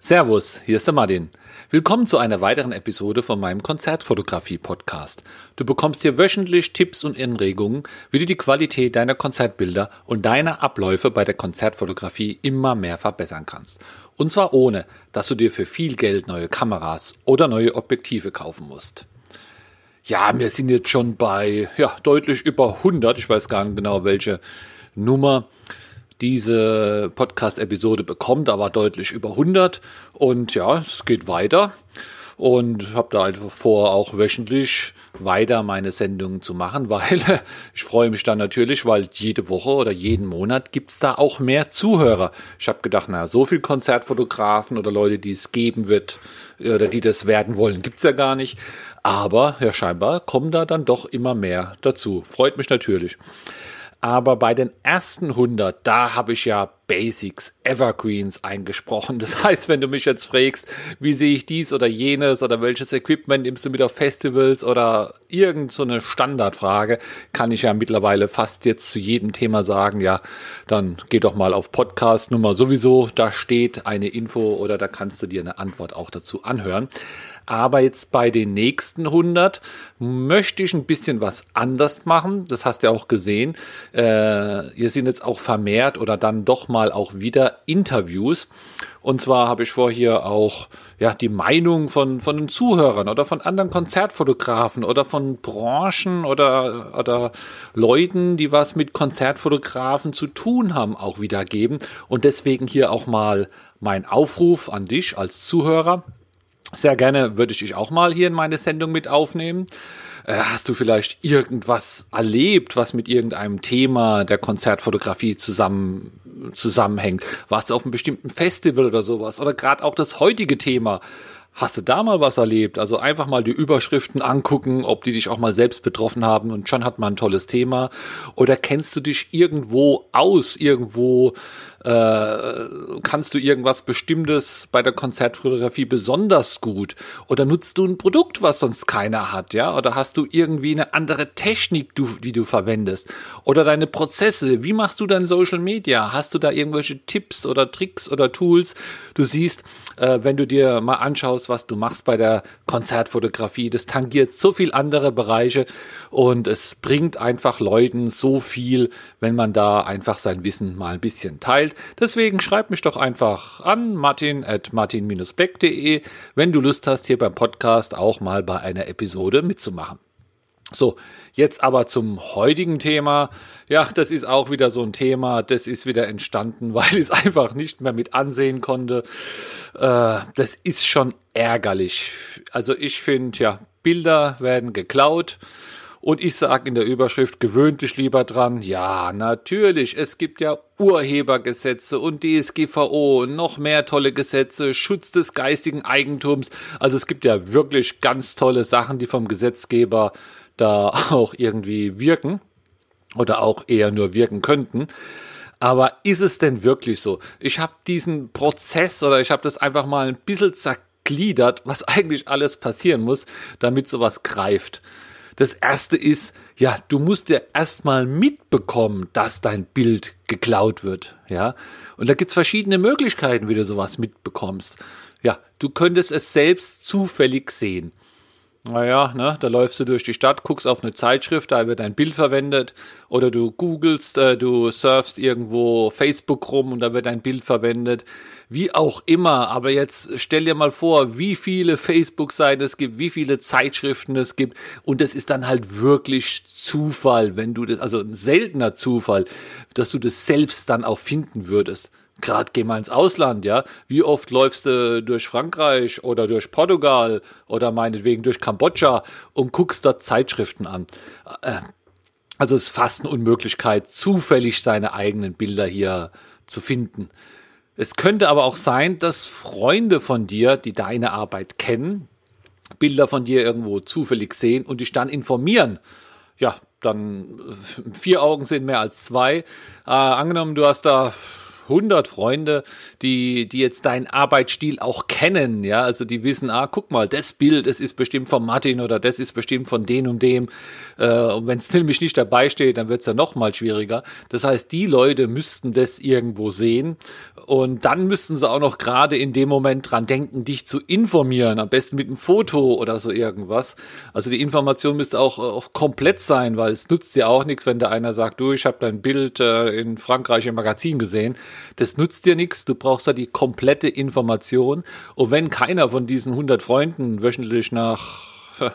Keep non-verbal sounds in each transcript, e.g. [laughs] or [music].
Servus, hier ist der Martin. Willkommen zu einer weiteren Episode von meinem Konzertfotografie-Podcast. Du bekommst hier wöchentlich Tipps und Anregungen, wie du die Qualität deiner Konzertbilder und deiner Abläufe bei der Konzertfotografie immer mehr verbessern kannst. Und zwar ohne, dass du dir für viel Geld neue Kameras oder neue Objektive kaufen musst. Ja, wir sind jetzt schon bei ja, deutlich über 100, ich weiß gar nicht genau welche Nummer diese Podcast-Episode bekommt, aber deutlich über 100. Und ja, es geht weiter. Und habe da einfach vor, auch wöchentlich weiter meine Sendungen zu machen, [laughs] weil ich freue mich dann natürlich, weil jede Woche oder jeden Monat gibt's da auch mehr Zuhörer. Ich habe gedacht, na, so viel Konzertfotografen oder Leute, die es geben wird oder die das werden wollen, gibt's ja gar nicht. Aber ja, scheinbar kommen da dann doch immer mehr dazu. Freut mich natürlich. Aber bei den ersten 100, da habe ich ja Basics, Evergreens eingesprochen. Das [laughs] heißt, wenn du mich jetzt fragst, wie sehe ich dies oder jenes oder welches Equipment nimmst du mit auf Festivals oder irgend so eine Standardfrage, kann ich ja mittlerweile fast jetzt zu jedem Thema sagen, ja, dann geh doch mal auf Podcast Nummer sowieso, da steht eine Info oder da kannst du dir eine Antwort auch dazu anhören. Aber jetzt bei den nächsten 100 möchte ich ein bisschen was anders machen. Das hast du ja auch gesehen. Äh, hier sind jetzt auch vermehrt oder dann doch mal auch wieder Interviews. Und zwar habe ich vor hier auch ja die Meinung von von den Zuhörern oder von anderen Konzertfotografen oder von Branchen oder oder Leuten, die was mit Konzertfotografen zu tun haben, auch wiedergeben. Und deswegen hier auch mal mein Aufruf an dich als Zuhörer. Sehr gerne würde ich dich auch mal hier in meine Sendung mit aufnehmen. Äh, hast du vielleicht irgendwas erlebt, was mit irgendeinem Thema der Konzertfotografie zusammen, zusammenhängt? Warst du auf einem bestimmten Festival oder sowas? Oder gerade auch das heutige Thema? Hast du da mal was erlebt? Also einfach mal die Überschriften angucken, ob die dich auch mal selbst betroffen haben und schon hat man ein tolles Thema. Oder kennst du dich irgendwo aus, irgendwo äh, kannst du irgendwas Bestimmtes bei der Konzertfotografie besonders gut? Oder nutzt du ein Produkt, was sonst keiner hat, ja? Oder hast du irgendwie eine andere Technik, die du verwendest? Oder deine Prozesse? Wie machst du dein Social Media? Hast du da irgendwelche Tipps oder Tricks oder Tools? Du siehst, äh, wenn du dir mal anschaust, was du machst bei der Konzertfotografie, das tangiert so viel andere Bereiche und es bringt einfach Leuten so viel, wenn man da einfach sein Wissen mal ein bisschen teilt. Deswegen schreib mich doch einfach an martin at martin-beck.de, wenn du Lust hast, hier beim Podcast auch mal bei einer Episode mitzumachen. So, jetzt aber zum heutigen Thema. Ja, das ist auch wieder so ein Thema, das ist wieder entstanden, [laughs] weil ich es einfach nicht mehr mit ansehen konnte. Äh, das ist schon ärgerlich. Also ich finde, ja, Bilder werden geklaut und ich sage in der Überschrift gewöhnlich lieber dran, ja, natürlich, es gibt ja Urhebergesetze und DSGVO und noch mehr tolle Gesetze, Schutz des geistigen Eigentums. Also es gibt ja wirklich ganz tolle Sachen, die vom Gesetzgeber da [laughs] auch irgendwie wirken oder auch eher nur wirken könnten. Aber ist es denn wirklich so? Ich habe diesen Prozess oder ich habe das einfach mal ein bisschen zergliedert, was [laughs] eigentlich alles passieren muss, damit sowas greift. Das erste ist, ja, du musst ja erstmal mitbekommen, dass dein Bild geklaut wird, ja. Und da gibt's verschiedene Möglichkeiten, wie du sowas mitbekommst. Ja, du könntest es selbst zufällig sehen. Naja, ne, da läufst du durch die Stadt, guckst auf eine Zeitschrift, da wird ein Bild verwendet. Oder du googelst, äh, du surfst irgendwo Facebook rum und da wird ein Bild verwendet. Wie auch immer, aber jetzt stell dir mal vor, wie viele Facebook-Seiten es gibt, wie viele Zeitschriften es gibt. Und das ist dann halt wirklich Zufall, wenn du das, also ein seltener Zufall, dass du das selbst dann auch finden würdest. Gerade geh mal ins Ausland, ja. Wie oft läufst du durch Frankreich oder durch Portugal oder meinetwegen durch Kambodscha und guckst dort Zeitschriften an? Äh, also es ist fast eine Unmöglichkeit, zufällig seine eigenen Bilder hier zu finden. Es könnte aber auch sein, dass Freunde von dir, die deine Arbeit kennen, Bilder von dir irgendwo zufällig sehen und dich dann informieren. Ja, dann vier Augen sind mehr als zwei. Äh, angenommen, du hast da 100 Freunde, die, die jetzt deinen Arbeitsstil auch kennen, ja, also die wissen, ah, guck mal, das Bild, das ist bestimmt von Martin oder das ist bestimmt von dem und dem. Äh, und wenn es [laughs] nämlich nicht dabei steht, dann wird es ja noch mal schwieriger. Das heißt, die Leute müssten das irgendwo sehen Und dann müssten sie auch noch gerade in dem Moment dran denken, dich zu informieren, am besten mit einem Foto oder so irgendwas. Also die Information müsste auch, auch komplett sein, weil es nutzt dir auch nichts, wenn da einer sagt, du, ich habe dein Bild äh, in Frankreich im Magazin gesehen. Das nutzt dir nichts, du brauchst da die komplette Information. Und wenn keiner von diesen 100 Freunden wöchentlich nach [laughs]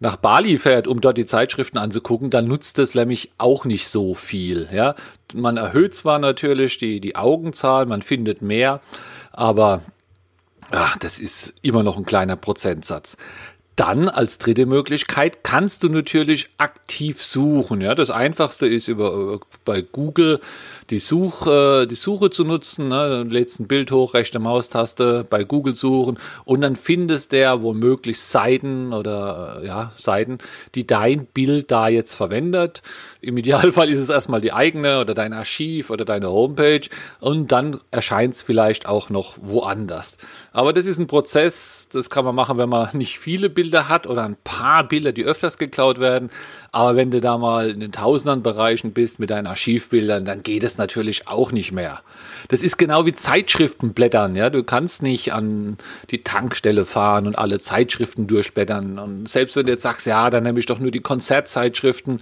nach Bali fährt, um dort die Zeitschriften anzugucken, dann nutzt das nämlich auch nicht so viel. Ja, man erhöht zwar natürlich die, die Augenzahl, man findet mehr, aber ach, das ist immer noch ein kleiner Prozentsatz. Dann als dritte Möglichkeit kannst du natürlich aktiv suchen. Ja, das einfachste ist über bei Google die Suche, die Suche zu nutzen. Ne? Lädst ein Bild hoch, rechte Maustaste bei Google suchen und dann findest der womöglich Seiten oder ja Seiten, die dein Bild da jetzt verwendet. Im Idealfall ist es erstmal die eigene oder dein Archiv oder deine Homepage und dann erscheint es vielleicht auch noch woanders. Aber das ist ein Prozess, das kann man machen, wenn man nicht viele Bilder Bilder hat oder ein paar Bilder, die öfters geklaut werden. Aber wenn du da mal in den tausendern Bereichen bist mit deinen Archivbildern, dann geht es natürlich auch nicht mehr. Das ist genau wie Zeitschriften blättern. Ja, du kannst nicht an die Tankstelle fahren und alle Zeitschriften durchblättern. Und selbst wenn du jetzt sagst, ja, dann nehme ich doch nur die Konzertzeitschriften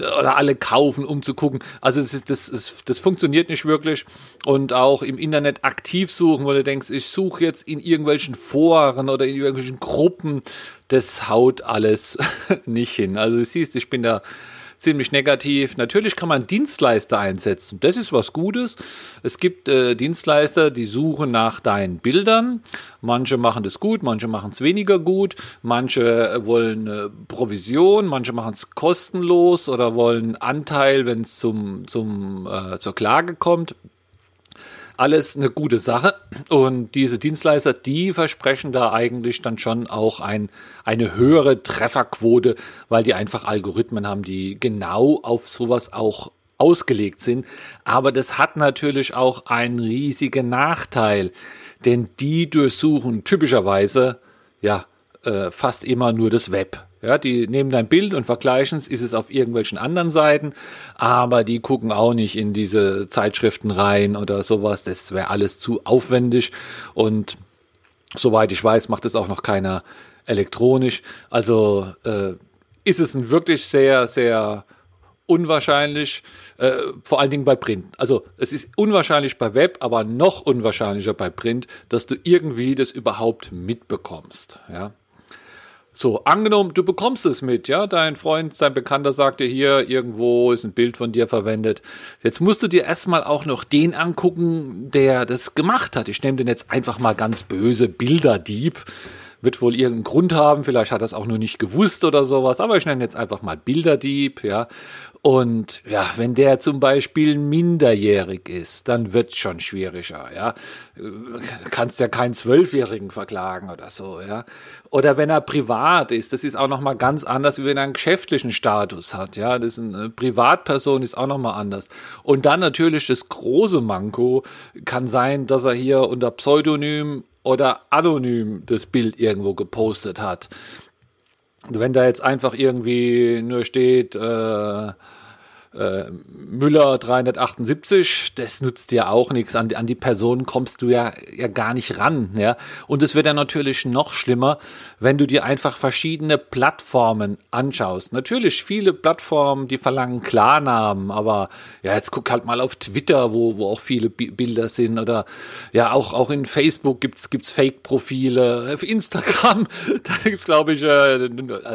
oder alle kaufen, um zu gucken. Also das, ist, das, ist, das funktioniert nicht wirklich. Und auch im Internet aktiv suchen, wo du denkst, ich suche jetzt in irgendwelchen Foren oder in irgendwelchen Gruppen, das haut alles [laughs] nicht hin. Also du siehst, ich bin da ziemlich negativ. Natürlich kann man Dienstleister einsetzen. Das ist was Gutes. Es gibt äh, Dienstleister, die suchen nach deinen Bildern. Manche machen das gut, manche machen es weniger gut. Manche äh, wollen äh, Provision, manche machen es kostenlos oder wollen Anteil, wenn es zum, zum, äh, zur Klage kommt alles eine gute Sache. Und diese Dienstleister, die versprechen da eigentlich dann schon auch ein, eine höhere Trefferquote, weil die einfach Algorithmen haben, die genau auf sowas auch ausgelegt sind. Aber das hat natürlich auch einen riesigen Nachteil, denn die durchsuchen typischerweise ja äh, fast immer nur das Web. Ja, die nehmen dein Bild und vergleichen es, ist es auf irgendwelchen anderen Seiten, aber die gucken auch nicht in diese Zeitschriften rein oder sowas. Das wäre alles zu aufwendig und soweit ich weiß, macht es auch noch keiner elektronisch. Also äh, ist es ein wirklich sehr, sehr unwahrscheinlich, äh, vor allen Dingen bei Print. Also es ist unwahrscheinlich bei Web, aber noch unwahrscheinlicher bei Print, dass du irgendwie das überhaupt mitbekommst. Ja. So, angenommen, du bekommst es mit, ja, dein Freund, dein Bekannter sagt dir hier, irgendwo ist ein Bild von dir verwendet. Jetzt musst du dir erstmal auch noch den angucken, der das gemacht hat. Ich nehme den jetzt einfach mal ganz böse Bilderdieb. Wird wohl irgendeinen Grund haben, vielleicht hat er es auch nur nicht gewusst oder sowas, aber ich nenne jetzt einfach mal Bilderdieb, ja. Und ja, wenn der zum Beispiel minderjährig ist, dann wird's schon schwieriger, ja. Kannst ja keinen Zwölfjährigen verklagen oder so, ja. Oder wenn er privat ist, das ist auch nochmal ganz anders, wie wenn er einen geschäftlichen Status hat, ja. Das ist eine Privatperson ist auch nochmal anders. Und dann natürlich das große Manko kann sein, dass er hier unter Pseudonym oder anonym das Bild irgendwo gepostet hat. Wenn da jetzt einfach irgendwie nur steht, äh, äh, Müller 378, das nutzt dir auch nichts. An, an die Person kommst du ja, ja gar nicht ran. Ja? Und es wird ja natürlich noch schlimmer, wenn du dir einfach verschiedene Plattformen anschaust. Natürlich viele Plattformen, die verlangen Klarnamen, aber ja, jetzt guck halt mal auf Twitter, wo, wo auch viele B Bilder sind. Oder ja, auch, auch in Facebook gibt's gibt's Fake-Profile. Auf Instagram, [laughs] da gibt's glaube ich, äh,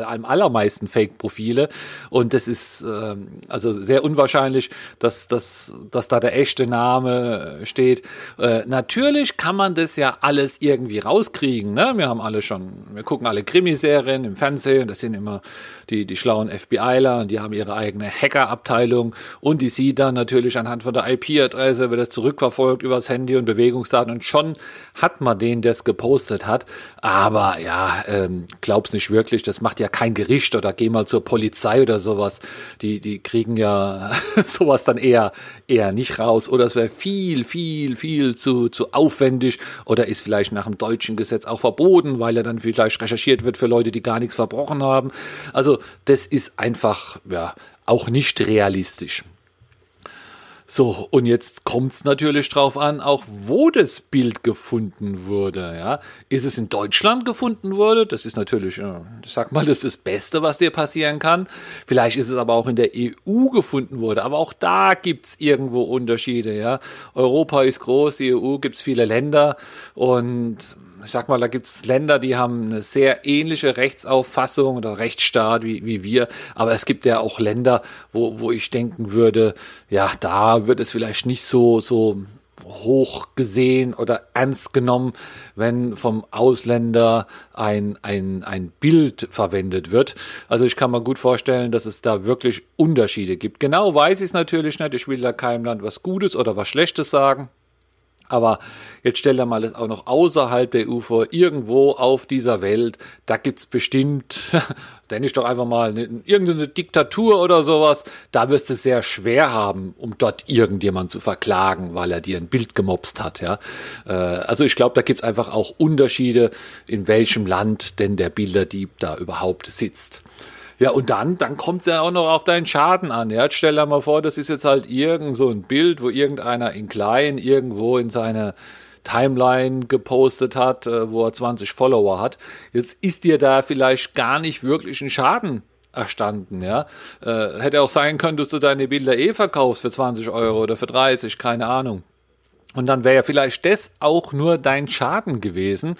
am allermeisten Fake-Profile. Und das ist äh, also sehr unwahrscheinlich, dass, dass, dass da der echte Name steht. Äh, natürlich kann man das ja alles irgendwie rauskriegen. Ne? Wir haben alle schon, wir gucken alle Krimiserien im Fernsehen, das sind immer die, die schlauen FBIler und die haben ihre eigene Hackerabteilung und die sieht dann natürlich anhand von der IP-Adresse, wird das zurückverfolgt übers Handy und Bewegungsdaten und schon hat man den, der es gepostet hat. Aber ja, ähm, glaub's nicht wirklich, das macht ja kein Gericht oder geh mal zur Polizei oder sowas. Die, die kriegen ja [laughs] sowas dann eher, eher nicht raus. Oder es wäre viel, viel, viel zu, zu aufwendig oder ist vielleicht nach dem deutschen Gesetz auch verboten, weil er dann vielleicht recherchiert wird für Leute, die gar nichts verbrochen haben. Also das ist einfach, ja, auch nicht realistisch. So, und jetzt kommt es natürlich drauf an, auch wo das Bild gefunden wurde. Ja? Ist es in Deutschland gefunden wurde? Das ist natürlich, ich sag mal, das ist das Beste, was dir passieren kann. Vielleicht ist es aber auch in der EU gefunden wurde. Aber auch da gibt es irgendwo Unterschiede. Ja? Europa ist groß, die EU gibt es viele Länder und ich sag mal, da gibt es Länder, die haben eine sehr ähnliche Rechtsauffassung oder Rechtsstaat wie, wie wir, aber es gibt ja auch Länder, wo, wo ich denken würde, ja, da wird es vielleicht nicht so, so hoch gesehen oder ernst genommen, wenn vom Ausländer ein, ein, ein Bild verwendet wird. Also ich kann mir gut vorstellen, dass es da wirklich Unterschiede gibt. Genau weiß ich es natürlich nicht. Ich will da keinem Land was Gutes oder was Schlechtes sagen. Aber jetzt stell dir mal das auch noch außerhalb der EU vor, irgendwo auf dieser Welt, da gibt's bestimmt, [laughs] denke ich doch einfach mal, eine, irgendeine Diktatur oder sowas, da wirst du es sehr schwer haben, um dort irgendjemand zu verklagen, weil er dir ein Bild gemobst hat. Ja? Äh, also ich glaube, da gibt's einfach auch Unterschiede, in welchem Land denn der Bilderdieb da überhaupt sitzt. Ja, und dann, dann kommt es ja auch noch auf deinen Schaden an. Ja, stell dir mal vor, das ist jetzt halt irgend so ein Bild, wo irgendeiner in klein irgendwo in seine Timeline gepostet hat, äh, wo er 20 Follower hat. Jetzt ist dir da vielleicht gar nicht wirklich ein Schaden erstanden, ja. Äh, hätte auch sein können, dass du deine Bilder eh verkaufst für 20 Euro oder für 30, keine Ahnung. Und dann wäre ja vielleicht das auch nur dein Schaden gewesen.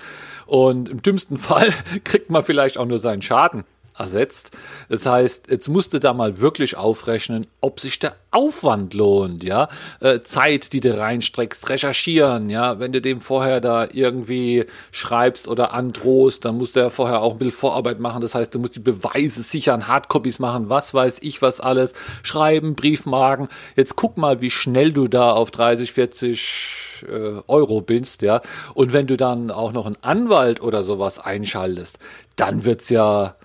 Und im dümmsten [laughs] Fall kriegt man vielleicht auch nur seinen Schaden ersetzt. Das heißt, jetzt musst du da mal wirklich aufrechnen, ob sich der Aufwand lohnt, ja. Äh, Zeit, die du reinstreckst, recherchieren, ja. Wenn du dem vorher da irgendwie schreibst oder androhst, dann musst du ja vorher auch ein bisschen Vorarbeit machen. Das heißt, du musst die Beweise sichern, Hardcopies machen, was weiß ich, was alles. Schreiben, Briefmarken. Jetzt guck mal, wie schnell du da auf 30, 40 äh, Euro bist, ja. Und wenn du dann auch noch einen Anwalt oder sowas einschaltest, dann wird's ja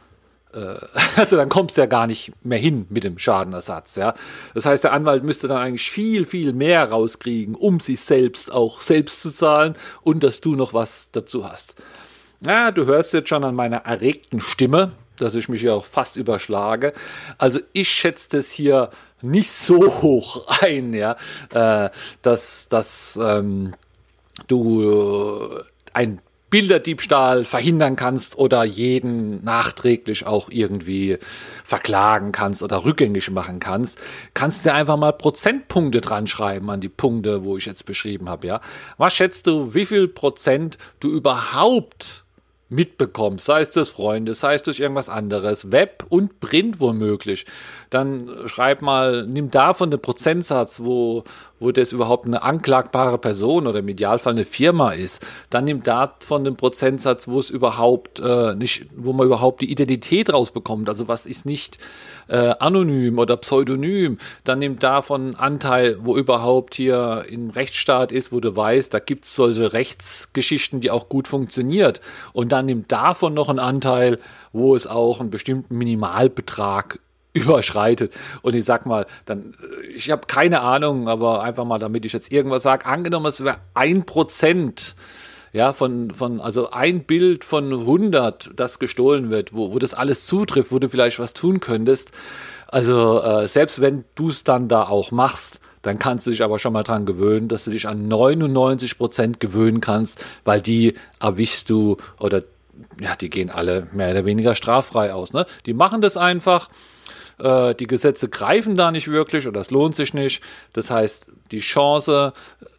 [laughs] also dann kommst du ja gar nicht mehr hin mit dem Schadenersatz. Ja? Das heißt, der Anwalt müsste dann eigentlich viel, viel mehr rauskriegen, um sich selbst auch selbst zu zahlen und dass du noch was dazu hast. Ja, du hörst jetzt schon an meiner erregten Stimme, dass ich mich hier auch fast überschlage. Also ich schätze das hier nicht so hoch [laughs] ein, ja, äh, dass, dass ähm, du ein Bilderdiebstahl verhindern kannst oder jeden nachträglich auch irgendwie verklagen kannst oder rückgängig machen kannst, kannst du einfach mal Prozentpunkte dran schreiben an die Punkte, wo ich jetzt beschrieben habe, ja. Was schätzt du, wie viel Prozent du überhaupt mitbekommst, sei es durch Freunde, sei es durch irgendwas anderes, Web und Print womöglich, dann schreib mal, nimm davon den Prozentsatz, wo, wo das überhaupt eine anklagbare Person oder im Idealfall eine Firma ist, dann nimm davon den Prozentsatz, wo es überhaupt äh, nicht, wo man überhaupt die Identität rausbekommt, also was ist nicht äh, anonym oder pseudonym, dann nimm davon Anteil, wo überhaupt hier im Rechtsstaat ist, wo du weißt, da gibt es solche Rechtsgeschichten, die auch gut funktioniert. Und dann nimmt davon noch einen Anteil, wo es auch einen bestimmten Minimalbetrag überschreitet. Und ich sag mal, dann, äh, ich habe keine Ahnung, aber einfach mal, damit ich jetzt irgendwas sage, angenommen, es wäre ein Prozent ja, von, von, also ein Bild von 100, das gestohlen wird, wo, wo das alles zutrifft, wo du vielleicht was tun könntest. Also, äh, selbst wenn du es dann da auch machst, dann kannst du dich aber schon mal dran gewöhnen, dass du dich an 99 Prozent gewöhnen kannst, weil die erwischst du oder ja, die gehen alle mehr oder weniger straffrei aus. Ne? Die machen das einfach. Äh, die Gesetze greifen da nicht wirklich oder es lohnt sich nicht. Das heißt, die Chance,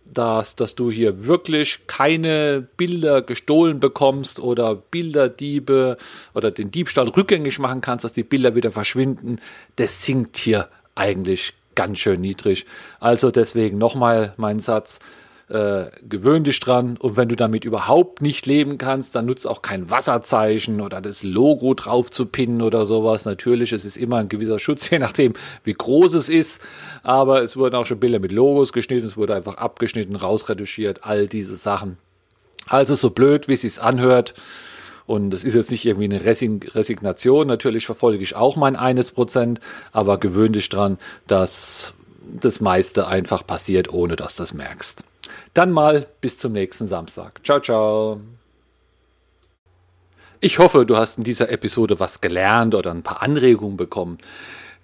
dass, dass du hier wirklich keine Bilder gestohlen bekommst oder Bilderdiebe oder den Diebstahl rückgängig machen kannst, dass die Bilder wieder verschwinden, das sinkt hier eigentlich ganz schön niedrig. Also deswegen nochmal mein Satz. Äh, gewöhn dich dran und wenn du damit überhaupt nicht leben kannst, dann nutzt auch kein Wasserzeichen oder das Logo drauf zu pinnen oder sowas. Natürlich, es ist immer ein gewisser Schutz, [laughs] je nachdem, wie groß es ist. Aber es wurden auch schon Bilder mit Logos geschnitten, es wurde einfach abgeschnitten, rausretuschiert, all diese Sachen. Also so blöd, wie es sich anhört. Und es ist jetzt nicht irgendwie eine Resignation. Natürlich verfolge ich auch mein eines Prozent, aber gewöhn dich dran, dass das meiste einfach passiert, ohne dass du das merkst. Dann mal bis zum nächsten Samstag. Ciao, ciao. Ich hoffe, du hast in dieser Episode was gelernt oder ein paar Anregungen bekommen.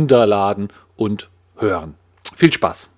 runterladen und hören. Viel Spaß!